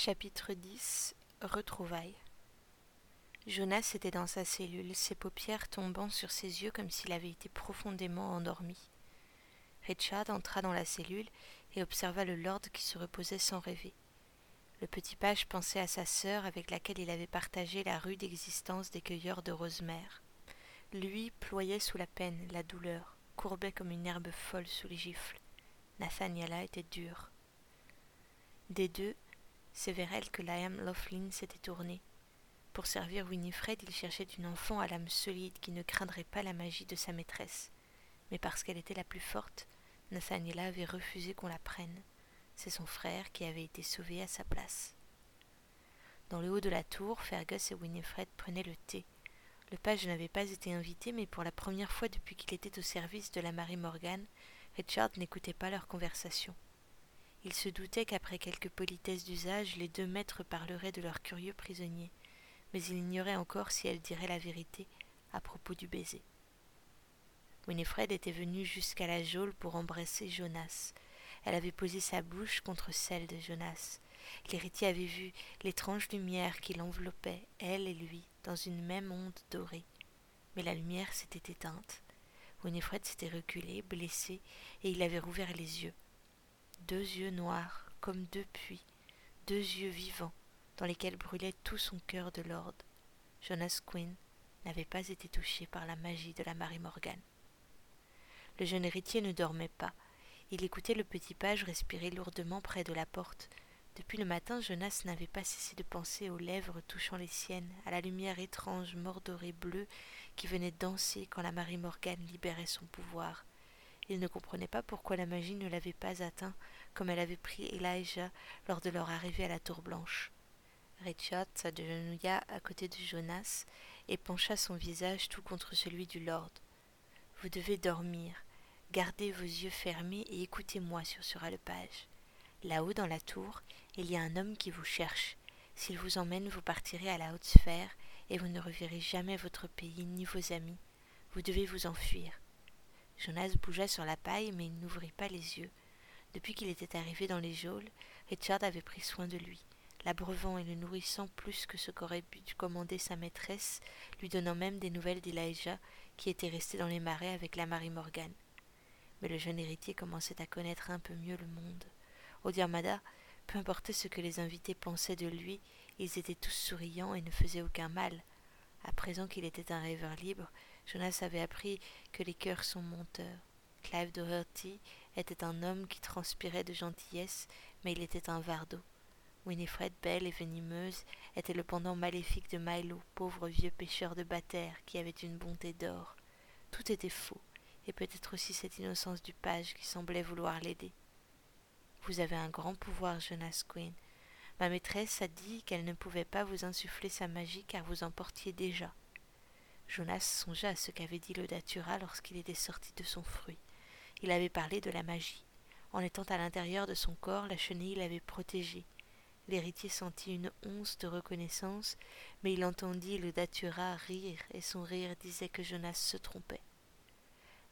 Chapitre 10 Retrouvailles Jonas était dans sa cellule, ses paupières tombant sur ses yeux comme s'il avait été profondément endormi. Richard entra dans la cellule et observa le lord qui se reposait sans rêver. Le petit page pensait à sa sœur avec laquelle il avait partagé la rude existence des cueilleurs de rosemère. Lui ployait sous la peine, la douleur, courbait comme une herbe folle sous les gifles. Nathaniela était dure. Des deux, c'est vers elle que Liam Laughlin s'était tourné. Pour servir Winifred, il cherchait une enfant à l'âme solide qui ne craindrait pas la magie de sa maîtresse. Mais parce qu'elle était la plus forte, Nathaniela avait refusé qu'on la prenne. C'est son frère qui avait été sauvé à sa place. Dans le haut de la tour, Fergus et Winifred prenaient le thé. Le page n'avait pas été invité, mais pour la première fois depuis qu'il était au service de la Marie Morgan, Richard n'écoutait pas leur conversation. Il se doutait qu'après quelques politesses d'usage, les deux maîtres parleraient de leur curieux prisonnier, mais il ignorait encore si elle dirait la vérité à propos du baiser. Winifred était venue jusqu'à la geôle pour embrasser Jonas. Elle avait posé sa bouche contre celle de Jonas. L'héritier avait vu l'étrange lumière qui l'enveloppait, elle et lui, dans une même onde dorée. Mais la lumière s'était éteinte. Winifred s'était reculée, blessée, et il avait rouvert les yeux. Deux yeux noirs, comme deux puits, deux yeux vivants, dans lesquels brûlait tout son cœur de lord. Jonas Quinn n'avait pas été touché par la magie de la Marie Morgan. Le jeune héritier ne dormait pas. Il écoutait le petit page respirer lourdement près de la porte. Depuis le matin, Jonas n'avait pas cessé de penser aux lèvres touchant les siennes, à la lumière étrange, mordorée bleue, qui venait danser quand la Marie Morgane libérait son pouvoir. Il ne comprenait pas pourquoi la magie ne l'avait pas atteint, comme elle avait pris Elijah lors de leur arrivée à la tour blanche. Richard s'agenouilla à côté de Jonas et pencha son visage tout contre celui du lord. Vous devez dormir. Gardez vos yeux fermés et écoutez-moi, sursura le page. Là-haut dans la tour, il y a un homme qui vous cherche. S'il vous emmène, vous partirez à la haute sphère, et vous ne reverrez jamais votre pays ni vos amis. Vous devez vous enfuir. Jonas bougea sur la paille, mais il n'ouvrit pas les yeux. Depuis qu'il était arrivé dans les geôles, Richard avait pris soin de lui, l'abreuvant et le nourrissant plus que ce qu'aurait pu commander sa maîtresse, lui donnant même des nouvelles d'Elijah, qui était resté dans les marais avec la Marie Morgane mais le jeune héritier commençait à connaître un peu mieux le monde. Au Diarmada, peu importe ce que les invités pensaient de lui, ils étaient tous souriants et ne faisaient aucun mal. À présent qu'il était un rêveur libre, Jonas avait appris que les cœurs sont menteurs. Clive Doherty était un homme qui transpirait de gentillesse, mais il était un vardo. Winifred, belle et venimeuse, était le pendant maléfique de Milo, pauvre vieux pêcheur de bataire qui avait une bonté d'or. Tout était faux et peut-être aussi cette innocence du page qui semblait vouloir l'aider. Vous avez un grand pouvoir, Jonas Quinn. Ma maîtresse a dit qu'elle ne pouvait pas vous insuffler sa magie car vous en portiez déjà. Jonas songea à ce qu'avait dit le datura lorsqu'il était sorti de son fruit. Il avait parlé de la magie. En étant à l'intérieur de son corps, la chenille l'avait protégé. L'héritier sentit une once de reconnaissance, mais il entendit le datura rire, et son rire disait que Jonas se trompait.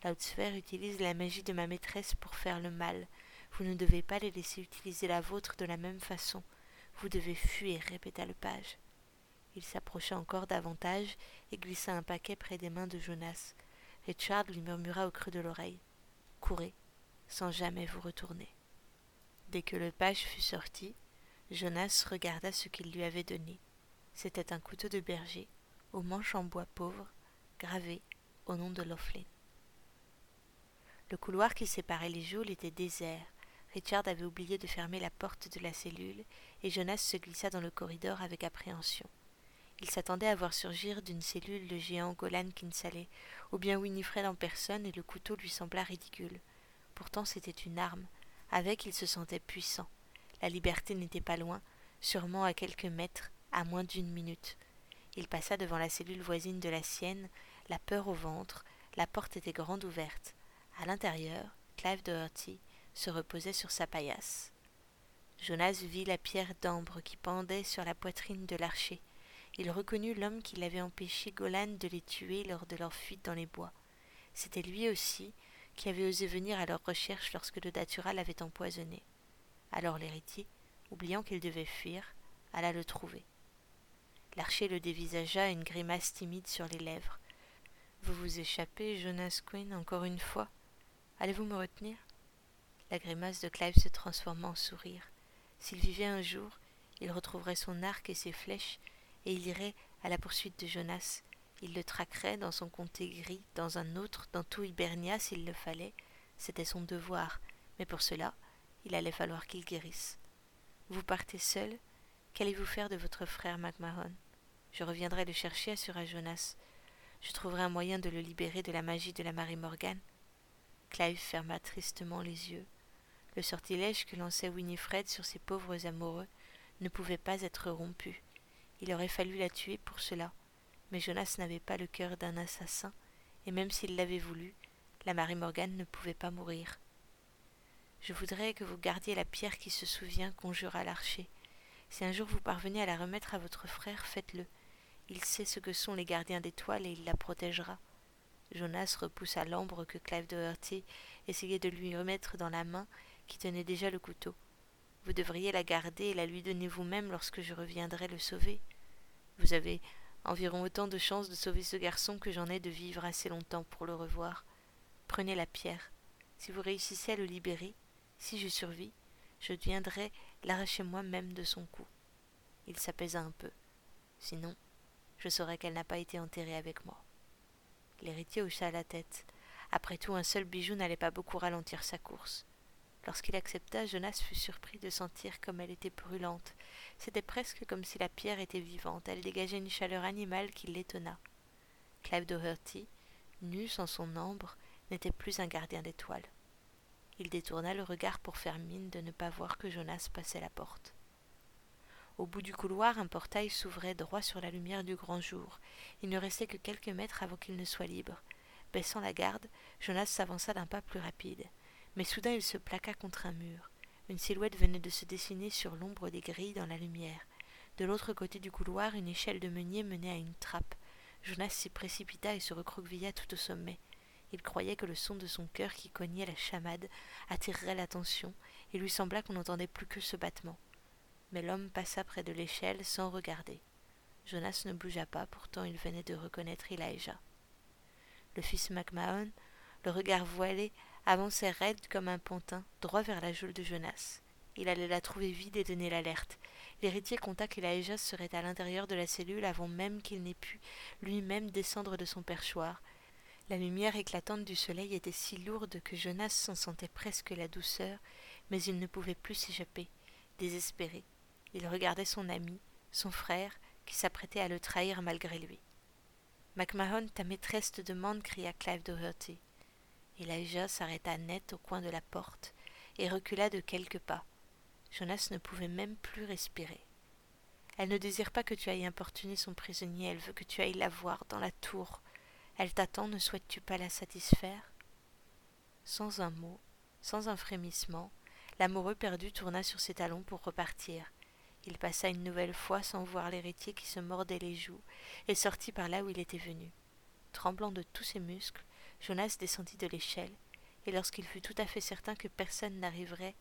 La haute sphère utilise la magie de ma maîtresse pour faire le mal. Vous ne devez pas les laisser utiliser la vôtre de la même façon. Vous devez fuir, répéta le page. Il s'approcha encore davantage et glissa un paquet près des mains de Jonas. Richard lui murmura au creux de l'oreille. Courez, sans jamais vous retourner. Dès que le page fut sorti, Jonas regarda ce qu'il lui avait donné. C'était un couteau de berger, au manche en bois pauvre, gravé au nom de Laughlin. Le couloir qui séparait les geôles était désert. Richard avait oublié de fermer la porte de la cellule, et Jonas se glissa dans le corridor avec appréhension. Il s'attendait à voir surgir d'une cellule le géant Golan Kinsalé, ou bien Winifred en personne, et le couteau lui sembla ridicule. Pourtant c'était une arme. Avec il se sentait puissant. La liberté n'était pas loin, sûrement à quelques mètres, à moins d'une minute. Il passa devant la cellule voisine de la sienne, la peur au ventre, la porte était grande ouverte. À l'intérieur, Clive Doherty se reposait sur sa paillasse. Jonas vit la pierre d'ambre qui pendait sur la poitrine de l'archer. Il reconnut l'homme qui l'avait empêché Golan de les tuer lors de leur fuite dans les bois. C'était lui aussi qui avait osé venir à leur recherche lorsque le datura l'avait empoisonné. Alors l'héritier, oubliant qu'il devait fuir, alla le trouver. L'archer le dévisagea une grimace timide sur les lèvres. Vous vous échappez, Jonas Quinn, encore une fois Allez-vous me retenir? La grimace de Clive se transforma en sourire. S'il vivait un jour, il retrouverait son arc et ses flèches, et il irait à la poursuite de Jonas. Il le traquerait dans son comté gris, dans un autre, dans tout Hibernia s'il le fallait. C'était son devoir, mais pour cela, il allait falloir qu'il guérisse. Vous partez seul Qu'allez-vous faire de votre frère MacMahon Je reviendrai le chercher, assura Jonas. Je trouverai un moyen de le libérer de la magie de la Marie Morgane. Clive ferma tristement les yeux. Le sortilège que lançait Winifred sur ses pauvres amoureux ne pouvait pas être rompu. Il aurait fallu la tuer pour cela. Mais Jonas n'avait pas le cœur d'un assassin, et même s'il l'avait voulu, la Marie Morgane ne pouvait pas mourir. Je voudrais que vous gardiez la pierre qui se souvient, conjura l'archer. Si un jour vous parvenez à la remettre à votre frère, faites-le. Il sait ce que sont les gardiens d'étoiles et il la protégera. Jonas repoussa l'ambre que Clive Doherty essayait de lui remettre dans la main qui tenait déjà le couteau. Vous devriez la garder et la lui donner vous-même lorsque je reviendrai le sauver. Vous avez environ autant de chances de sauver ce garçon que j'en ai de vivre assez longtemps pour le revoir. Prenez la pierre. Si vous réussissez à le libérer, si je survis, je viendrai l'arracher moi-même de son cou. Il s'apaisa un peu. Sinon, je saurais qu'elle n'a pas été enterrée avec moi. L'héritier hocha la tête. Après tout, un seul bijou n'allait pas beaucoup ralentir sa course. Lorsqu'il accepta, Jonas fut surpris de sentir comme elle était brûlante. C'était presque comme si la pierre était vivante. Elle dégageait une chaleur animale qui l'étonna. Clive Doherty, nu sans son ambre, n'était plus un gardien d'étoiles. Il détourna le regard pour faire mine de ne pas voir que Jonas passait la porte. Au bout du couloir, un portail s'ouvrait droit sur la lumière du grand jour. Il ne restait que quelques mètres avant qu'il ne soit libre. Baissant la garde, Jonas s'avança d'un pas plus rapide. Mais soudain il se plaqua contre un mur. Une silhouette venait de se dessiner sur l'ombre des grilles dans la lumière. De l'autre côté du couloir, une échelle de meunier menait à une trappe. Jonas s'y précipita et se recroquevilla tout au sommet. Il croyait que le son de son cœur qui cognait la chamade attirerait l'attention, et lui sembla qu'on n'entendait plus que ce battement. Mais l'homme passa près de l'échelle sans regarder. Jonas ne bougea pas, pourtant il venait de reconnaître Elijah. Le fils MacMahon, le regard voilé, avançait raide comme un pantin, droit vers la geôle de Jonas. Il allait la trouver vide et donner l'alerte. L'héritier compta qu'Elijah serait à l'intérieur de la cellule avant même qu'il n'ait pu lui-même descendre de son perchoir, la lumière éclatante du soleil était si lourde que Jonas s'en sentait presque la douceur, mais il ne pouvait plus s'échapper. Désespéré, il regardait son ami, son frère, qui s'apprêtait à le trahir malgré lui. MacMahon, ta maîtresse te demande, cria Clive Doherty. Elijah s'arrêta net au coin de la porte et recula de quelques pas. Jonas ne pouvait même plus respirer. Elle ne désire pas que tu ailles importuner son prisonnier, elle veut que tu ailles la voir dans la tour, elle t'attend, ne souhaites-tu pas la satisfaire? Sans un mot, sans un frémissement, l'amoureux perdu tourna sur ses talons pour repartir. Il passa une nouvelle fois sans voir l'héritier qui se mordait les joues et sortit par là où il était venu. Tremblant de tous ses muscles, Jonas descendit de l'échelle, et lorsqu'il fut tout à fait certain que personne n'arriverait,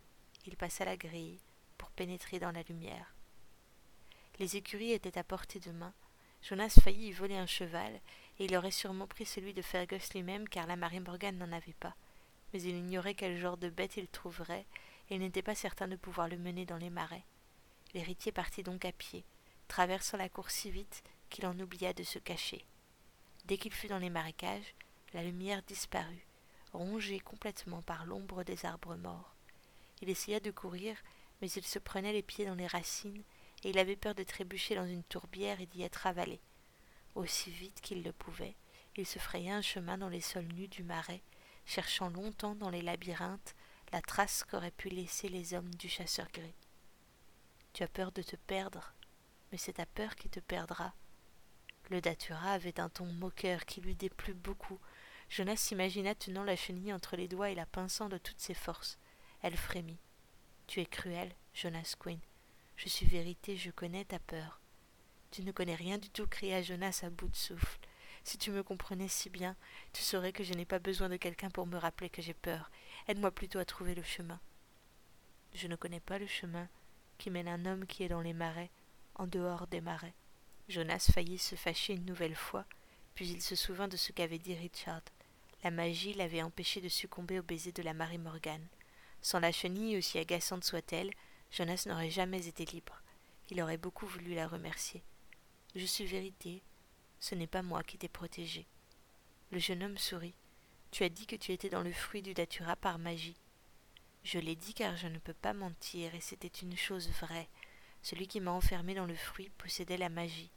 il passa la grille pour pénétrer dans la lumière. Les écuries étaient à portée de main. Jonas faillit y voler un cheval, et il aurait sûrement pris celui de Fergus lui-même car la Marie Morgan n'en avait pas. Mais il ignorait quel genre de bête il trouverait, et il n'était pas certain de pouvoir le mener dans les marais. L'héritier partit donc à pied, traversant la cour si vite qu'il en oublia de se cacher. Dès qu'il fut dans les marécages, la lumière disparut, rongée complètement par l'ombre des arbres morts. Il essaya de courir, mais il se prenait les pieds dans les racines, et il avait peur de trébucher dans une tourbière et d'y être avalé. Aussi vite qu'il le pouvait, il se fraya un chemin dans les sols nus du marais, cherchant longtemps dans les labyrinthes la trace qu'auraient pu laisser les hommes du chasseur gris. Tu as peur de te perdre, mais c'est ta peur qui te perdra. Le datura avait un ton moqueur qui lui déplut beaucoup. Jonas s'imagina tenant la chenille entre les doigts et la pinçant de toutes ses forces. Elle frémit. Tu es cruel, Jonas Quinn. Je suis vérité, je connais ta peur. Tu ne connais rien du tout, cria Jonas à bout de souffle. Si tu me comprenais si bien, tu saurais que je n'ai pas besoin de quelqu'un pour me rappeler que j'ai peur. Aide-moi plutôt à trouver le chemin. Je ne connais pas le chemin qui mène un homme qui est dans les marais, en dehors des marais. Jonas faillit se fâcher une nouvelle fois, puis il se souvint de ce qu'avait dit Richard. La magie l'avait empêché de succomber au baiser de la Marie Morgane. Sans la chenille, aussi agaçante soit-elle, Jonas n'aurait jamais été libre. Il aurait beaucoup voulu la remercier. Je suis vérité. Ce n'est pas moi qui t'ai protégé. Le jeune homme sourit. Tu as dit que tu étais dans le fruit du datura par magie. Je l'ai dit car je ne peux pas mentir, et c'était une chose vraie. Celui qui m'a enfermé dans le fruit possédait la magie.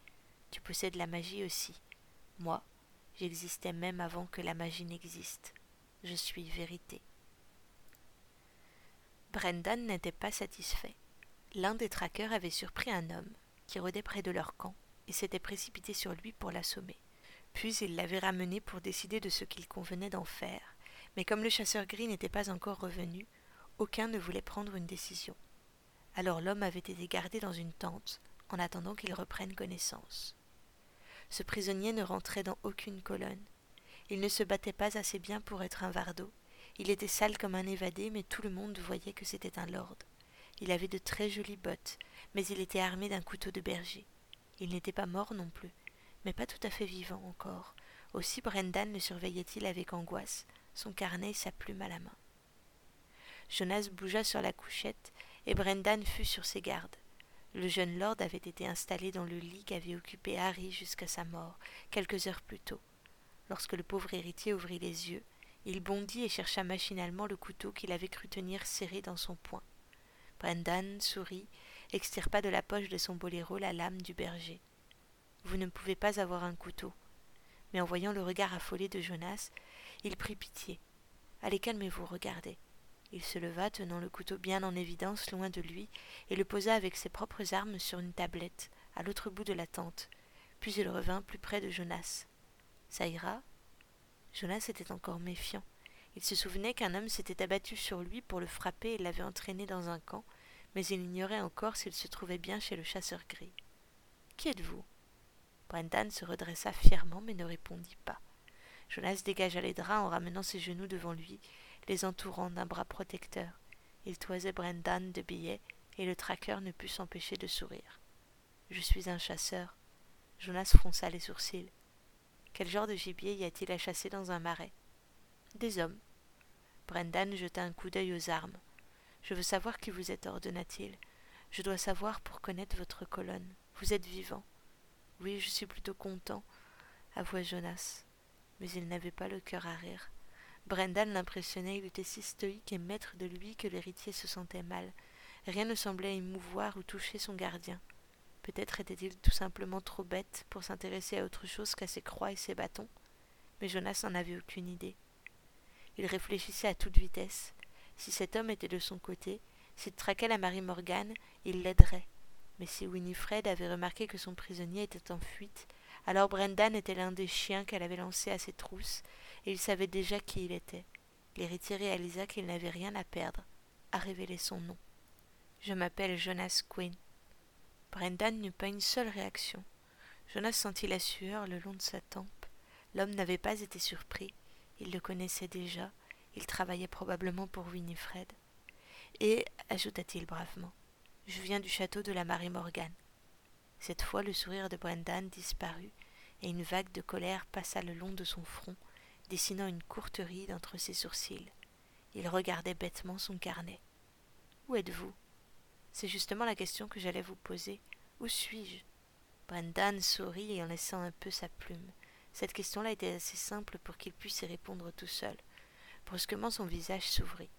Tu possèdes la magie aussi. Moi, j'existais même avant que la magie n'existe. Je suis vérité. Brendan n'était pas satisfait. L'un des traqueurs avait surpris un homme qui rôdait près de leur camp et s'était précipité sur lui pour l'assommer. Puis il l'avait ramené pour décider de ce qu'il convenait d'en faire, mais comme le chasseur gris n'était pas encore revenu, aucun ne voulait prendre une décision. Alors l'homme avait été gardé dans une tente, en attendant qu'il reprenne connaissance. Ce prisonnier ne rentrait dans aucune colonne. Il ne se battait pas assez bien pour être un vardo. Il était sale comme un évadé, mais tout le monde voyait que c'était un lord. Il avait de très jolies bottes, mais il était armé d'un couteau de berger. Il n'était pas mort non plus, mais pas tout à fait vivant encore. Aussi Brendan le surveillait-il avec angoisse, son carnet et sa plume à la main. Jonas bougea sur la couchette, et Brendan fut sur ses gardes. Le jeune lord avait été installé dans le lit qu'avait occupé Harry jusqu'à sa mort, quelques heures plus tôt. Lorsque le pauvre héritier ouvrit les yeux, il bondit et chercha machinalement le couteau qu'il avait cru tenir serré dans son poing. Brendan sourit, extirpa de la poche de son boléro la lame du berger. Vous ne pouvez pas avoir un couteau. Mais en voyant le regard affolé de Jonas, il prit pitié. Allez, calmez-vous, regardez. Il se leva, tenant le couteau bien en évidence loin de lui, et le posa avec ses propres armes sur une tablette, à l'autre bout de la tente. Puis il revint plus près de Jonas. Ça ira? Jonas était encore méfiant. Il se souvenait qu'un homme s'était abattu sur lui pour le frapper et l'avait entraîné dans un camp, mais il ignorait encore s'il se trouvait bien chez le chasseur gris. Qui êtes-vous? Brendan se redressa fièrement mais ne répondit pas. Jonas dégagea les draps en ramenant ses genoux devant lui, les entourant d'un bras protecteur. Il toisait Brendan de billets et le traqueur ne put s'empêcher de sourire. Je suis un chasseur. Jonas fronça les sourcils. Quel genre de gibier y a-t-il à chasser dans un marais Des hommes. Brendan jeta un coup d'œil aux armes. Je veux savoir qui vous êtes, ordonna-t-il. Je dois savoir pour connaître votre colonne. Vous êtes vivant. Oui, je suis plutôt content, avoua Jonas. Mais il n'avait pas le cœur à rire. Brendan l'impressionnait, il était si stoïque et maître de lui que l'héritier se sentait mal. Rien ne semblait émouvoir ou toucher son gardien. Peut-être était-il tout simplement trop bête pour s'intéresser à autre chose qu'à ses croix et ses bâtons. Mais Jonas n'en avait aucune idée. Il réfléchissait à toute vitesse. Si cet homme était de son côté, s'il traquait la Marie Morgane, il l'aiderait. Mais si Winifred avait remarqué que son prisonnier était en fuite, alors Brendan était l'un des chiens qu'elle avait lancés à ses trousses, et il savait déjà qui il était. L'héritier réalisa qu'il n'avait rien à perdre, à révéler son nom. Je m'appelle Jonas Quinn. Brendan n'eut pas une seule réaction. Jonas sentit la sueur le long de sa tempe. L'homme n'avait pas été surpris. Il le connaissait déjà. Il travaillait probablement pour Winifred. Et, ajouta-t-il bravement, je viens du château de la Marie Morgane. Cette fois le sourire de Brendan disparut, et une vague de colère passa le long de son front, dessinant une courte ride entre ses sourcils. Il regardait bêtement son carnet. Où êtes-vous? C'est justement la question que j'allais vous poser. Où suis-je? Brendan sourit en laissant un peu sa plume. Cette question-là était assez simple pour qu'il puisse y répondre tout seul. Brusquement son visage s'ouvrit.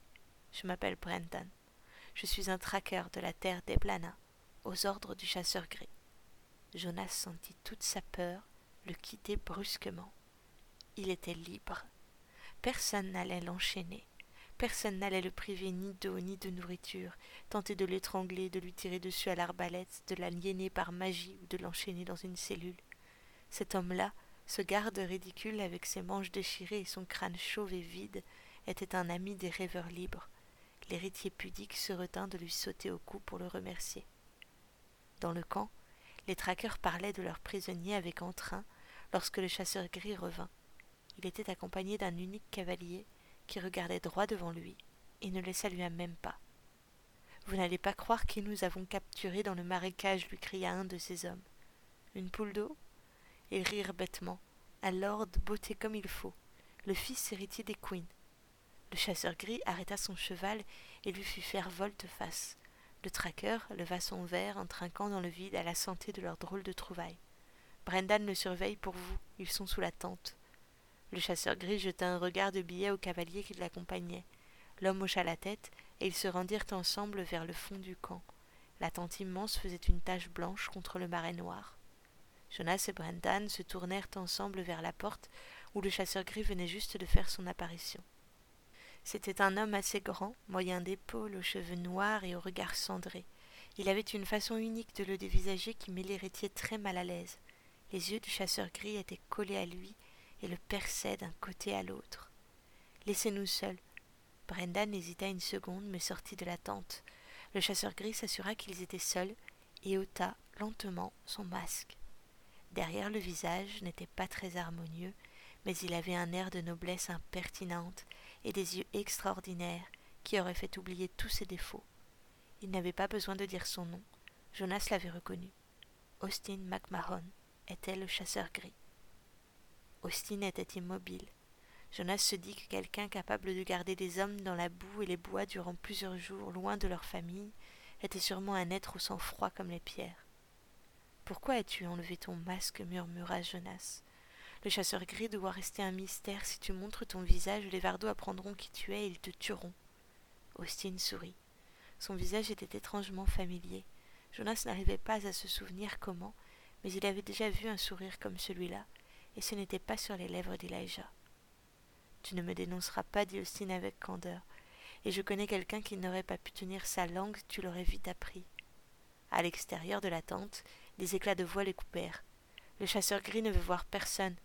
Je m'appelle Brendan. Je suis un traqueur de la terre d'Eblana, aux ordres du chasseur gris. Jonas sentit toute sa peur le quitter brusquement. Il était libre. Personne n'allait l'enchaîner. Personne n'allait le priver ni d'eau ni de nourriture, tenter de l'étrangler, de lui tirer dessus à l'arbalète, de l'aliéner par magie ou de l'enchaîner dans une cellule. Cet homme-là, ce garde ridicule avec ses manches déchirées et son crâne chauve et vide, était un ami des rêveurs libres. L'héritier pudique se retint de lui sauter au cou pour le remercier. Dans le camp, les traqueurs parlaient de leurs prisonniers avec entrain lorsque le chasseur gris revint. Il était accompagné d'un unique cavalier qui regardait droit devant lui et ne les salua même pas. Vous n'allez pas croire qui nous avons capturé dans le marécage, lui cria un de ses hommes. Une poule d'eau? Ils rirent bêtement. Un lord botté comme il faut, le fils héritier des Queens. Le chasseur gris arrêta son cheval et lui fit faire volte-face. Le traqueur leva son verre en trinquant dans le vide à la santé de leur drôle de trouvaille. Brendan le surveille pour vous, ils sont sous la tente. Le chasseur gris jeta un regard de billet au cavalier qui l'accompagnait. L'homme hocha la tête, et ils se rendirent ensemble vers le fond du camp. La tente immense faisait une tache blanche contre le marais noir. Jonas et Brendan se tournèrent ensemble vers la porte où le chasseur gris venait juste de faire son apparition. C'était un homme assez grand, moyen d'épaules, aux cheveux noirs et au regard cendré. Il avait une façon unique de le dévisager qui met l'héritier très mal à l'aise. Les yeux du chasseur gris étaient collés à lui et le perçaient d'un côté à l'autre. Laissez-nous seuls. Brendan hésita une seconde, mais sortit de la tente. Le chasseur gris s'assura qu'ils étaient seuls et ôta lentement son masque. Derrière le visage n'était pas très harmonieux, mais il avait un air de noblesse impertinente et des yeux extraordinaires qui auraient fait oublier tous ses défauts. Il n'avait pas besoin de dire son nom. Jonas l'avait reconnu. Austin McMahon était le chasseur gris. Austin était immobile. Jonas se dit que quelqu'un capable de garder des hommes dans la boue et les bois durant plusieurs jours loin de leur famille était sûrement un être au sang froid comme les pierres. Pourquoi as-tu enlevé ton masque? murmura Jonas. Le chasseur gris doit rester un mystère. Si tu montres ton visage, les Vardos apprendront qui tu es et ils te tueront. Austin sourit. Son visage était étrangement familier. Jonas n'arrivait pas à se souvenir comment, mais il avait déjà vu un sourire comme celui-là, et ce n'était pas sur les lèvres d'Elijah. Tu ne me dénonceras pas, dit Austin avec candeur, et je connais quelqu'un qui n'aurait pas pu tenir sa langue, tu l'aurais vite appris. À l'extérieur de la tente, des éclats de voix les coupèrent. Le chasseur gris ne veut voir personne.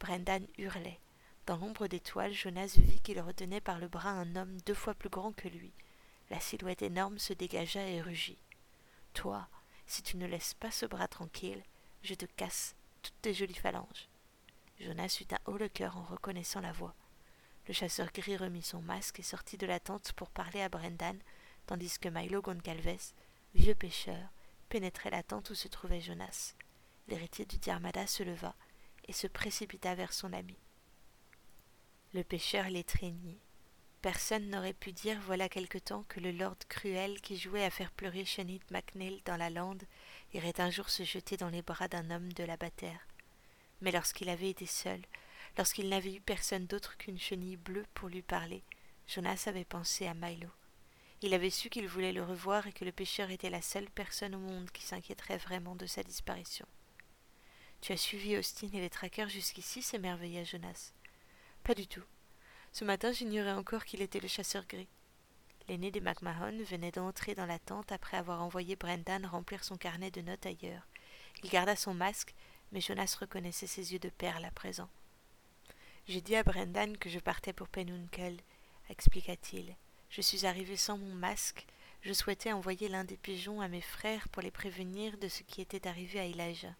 Brendan hurlait. Dans l'ombre des toiles, Jonas vit qu'il retenait par le bras un homme deux fois plus grand que lui. La silhouette énorme se dégagea et rugit. Toi, si tu ne laisses pas ce bras tranquille, je te casse toutes tes jolies phalanges. Jonas eut un haut le cœur en reconnaissant la voix. Le chasseur gris remit son masque et sortit de la tente pour parler à Brendan, tandis que Milo Goncalves, vieux pêcheur, pénétrait la tente où se trouvait Jonas. L'héritier du Diarmada se leva et se précipita vers son ami. Le pêcheur l'étreignit. Personne n'aurait pu dire voilà quelque temps que le lord cruel qui jouait à faire pleurer Shenit MacNeil dans la lande irait un jour se jeter dans les bras d'un homme de la bataire. Mais lorsqu'il avait été seul, lorsqu'il n'avait eu personne d'autre qu'une chenille bleue pour lui parler, Jonas avait pensé à Milo. Il avait su qu'il voulait le revoir et que le pêcheur était la seule personne au monde qui s'inquiéterait vraiment de sa disparition. Tu as suivi Austin et les traqueurs jusqu'ici s'émerveilla Jonas. Pas du tout. Ce matin, j'ignorais encore qu'il était le chasseur gris. L'aîné des McMahon venait d'entrer dans la tente après avoir envoyé Brendan remplir son carnet de notes ailleurs. Il garda son masque, mais Jonas reconnaissait ses yeux de perle à présent. J'ai dit à Brendan que je partais pour Penunkel, expliqua-t-il. Je suis arrivé sans mon masque. Je souhaitais envoyer l'un des pigeons à mes frères pour les prévenir de ce qui était arrivé à Elijah.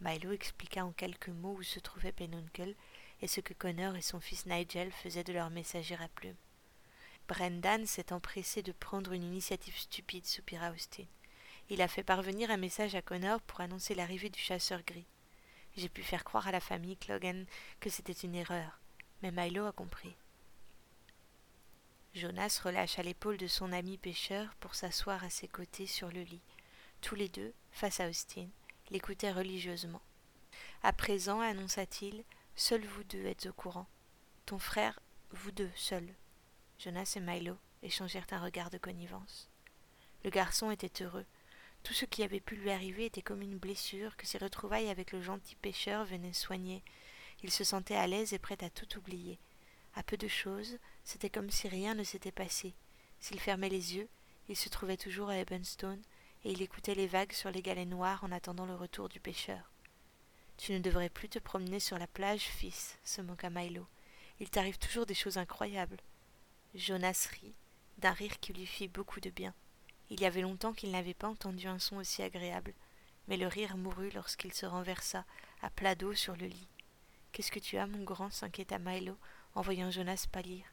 Milo expliqua en quelques mots où se trouvait Penuncle et ce que Connor et son fils Nigel faisaient de leur messager à plume. Brendan s'est empressé de prendre une initiative stupide, soupira Austin. Il a fait parvenir un message à Connor pour annoncer l'arrivée du chasseur gris. J'ai pu faire croire à la famille Clogan que c'était une erreur, mais Milo a compris. Jonas relâcha l'épaule de son ami pêcheur pour s'asseoir à ses côtés sur le lit. Tous les deux, face à Austin, l'écoutait religieusement. À présent, annonça-t-il, seuls vous deux êtes au courant. Ton frère, vous deux, seuls. Jonas et Milo échangèrent un regard de connivence. Le garçon était heureux. Tout ce qui avait pu lui arriver était comme une blessure que ses retrouvailles avec le gentil pêcheur venaient soigner. Il se sentait à l'aise et prêt à tout oublier. À peu de choses, c'était comme si rien ne s'était passé. S'il fermait les yeux, il se trouvait toujours à Ebenstone, et il écoutait les vagues sur les galets noirs en attendant le retour du pêcheur. Tu ne devrais plus te promener sur la plage, fils, se moqua Milo. Il t'arrive toujours des choses incroyables. Jonas rit, d'un rire qui lui fit beaucoup de bien. Il y avait longtemps qu'il n'avait pas entendu un son aussi agréable, mais le rire mourut lorsqu'il se renversa à plat dos sur le lit. Qu'est-ce que tu as, mon grand s'inquiéta Milo en voyant Jonas pâlir.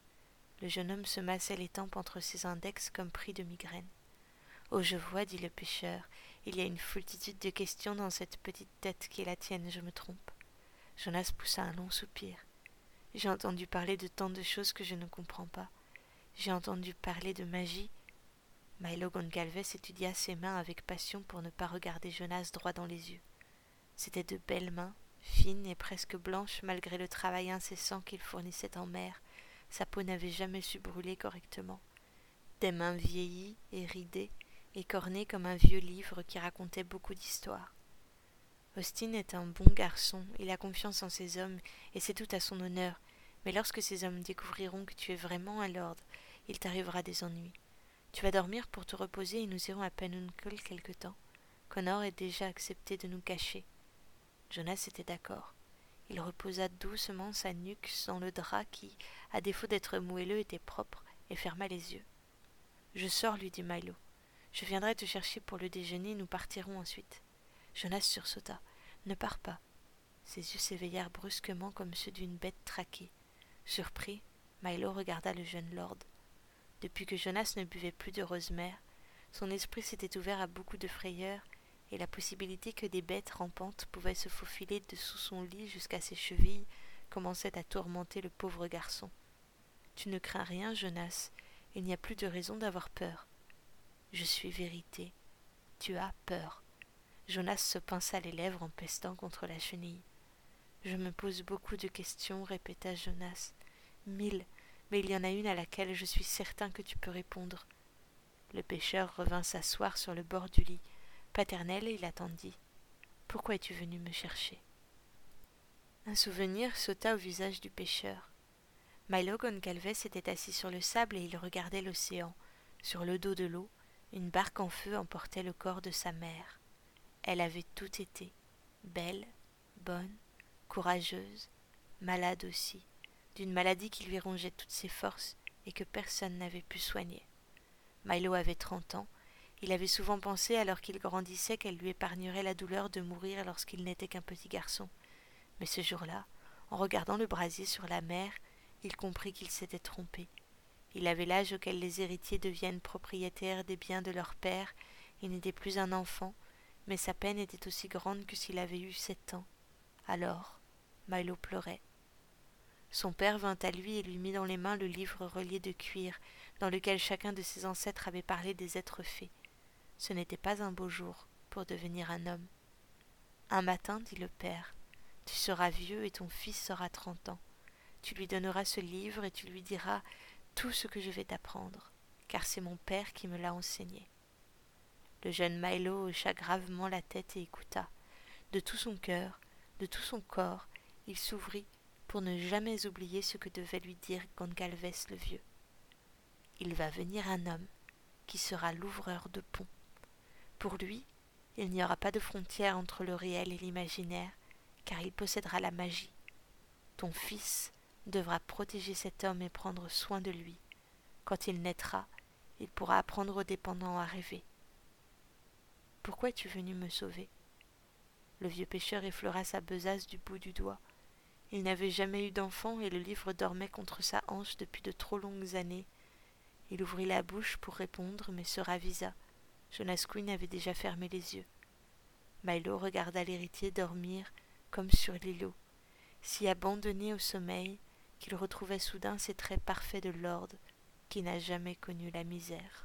Le jeune homme se massait les tempes entre ses index comme pris de migraine. Oh, je vois, dit le pêcheur, il y a une foultitude de questions dans cette petite tête qui est la tienne, je me trompe. Jonas poussa un long soupir. J'ai entendu parler de tant de choses que je ne comprends pas. J'ai entendu parler de magie. Milo Goncalves étudia ses mains avec passion pour ne pas regarder Jonas droit dans les yeux. C'étaient de belles mains, fines et presque blanches malgré le travail incessant qu'il fournissait en mer. Sa peau n'avait jamais su brûler correctement. Des mains vieillies et ridées, écornées comme un vieux livre qui racontait beaucoup d'histoires. Austin est un bon garçon, il a confiance en ses hommes, et c'est tout à son honneur, mais lorsque ces hommes découvriront que tu es vraiment un lord, il t'arrivera des ennuis. Tu vas dormir pour te reposer et nous irons à Penuncle quelque temps. Connor est déjà accepté de nous cacher. Jonas était d'accord. Il reposa doucement sa nuque dans le drap qui, à défaut d'être moelleux, était propre, et ferma les yeux. Je sors, lui dit Milo. Je viendrai te chercher pour le déjeuner, nous partirons ensuite. Jonas sursauta. Ne pars pas. Ses yeux s'éveillèrent brusquement comme ceux d'une bête traquée. Surpris, Milo regarda le jeune lord. Depuis que Jonas ne buvait plus de rosemère, son esprit s'était ouvert à beaucoup de frayeur et la possibilité que des bêtes rampantes pouvaient se faufiler dessous son lit jusqu'à ses chevilles commençait à tourmenter le pauvre garçon. Tu ne crains rien, Jonas, il n'y a plus de raison d'avoir peur. Je suis vérité. Tu as peur. Jonas se pinça les lèvres en pestant contre la chenille. Je me pose beaucoup de questions, répéta Jonas. Mille, mais il y en a une à laquelle je suis certain que tu peux répondre. Le pêcheur revint s'asseoir sur le bord du lit. Paternel, il attendit. Pourquoi es-tu venu me chercher? Un souvenir sauta au visage du pêcheur. Milo Goncalves était assis sur le sable et il regardait l'océan. Sur le dos de l'eau, une barque en feu emportait le corps de sa mère. Elle avait tout été, belle, bonne, courageuse, malade aussi, d'une maladie qui lui rongeait toutes ses forces et que personne n'avait pu soigner. Milo avait trente ans, il avait souvent pensé alors qu'il grandissait qu'elle lui épargnerait la douleur de mourir lorsqu'il n'était qu'un petit garçon. Mais ce jour-là, en regardant le brasier sur la mer, il comprit qu'il s'était trompé. Il avait l'âge auquel les héritiers deviennent propriétaires des biens de leur père, il n'était plus un enfant, mais sa peine était aussi grande que s'il avait eu sept ans. Alors, Milo pleurait. Son père vint à lui et lui mit dans les mains le livre relié de cuir, dans lequel chacun de ses ancêtres avait parlé des êtres faits. Ce n'était pas un beau jour pour devenir un homme. Un matin, dit le père, tu seras vieux et ton fils sera trente ans. Tu lui donneras ce livre et tu lui diras tout ce que je vais t'apprendre, car c'est mon père qui me l'a enseigné. Le jeune Milo hocha gravement la tête et écouta. De tout son cœur, de tout son corps, il s'ouvrit pour ne jamais oublier ce que devait lui dire Goncalves le vieux. Il va venir un homme qui sera l'ouvreur de ponts. Pour lui, il n'y aura pas de frontière entre le réel et l'imaginaire, car il possédera la magie. Ton fils devra protéger cet homme et prendre soin de lui. Quand il naîtra, il pourra apprendre aux dépendants à rêver. Pourquoi es-tu venu me sauver? Le vieux pêcheur effleura sa besace du bout du doigt. Il n'avait jamais eu d'enfant et le livre dormait contre sa hanche depuis de trop longues années. Il ouvrit la bouche pour répondre, mais se ravisa. Jonas Quinn avait déjà fermé les yeux. Milo regarda l'héritier dormir comme sur l'îlot, si abandonné au sommeil qu'il retrouvait soudain ses traits parfaits de lord qui n'a jamais connu la misère.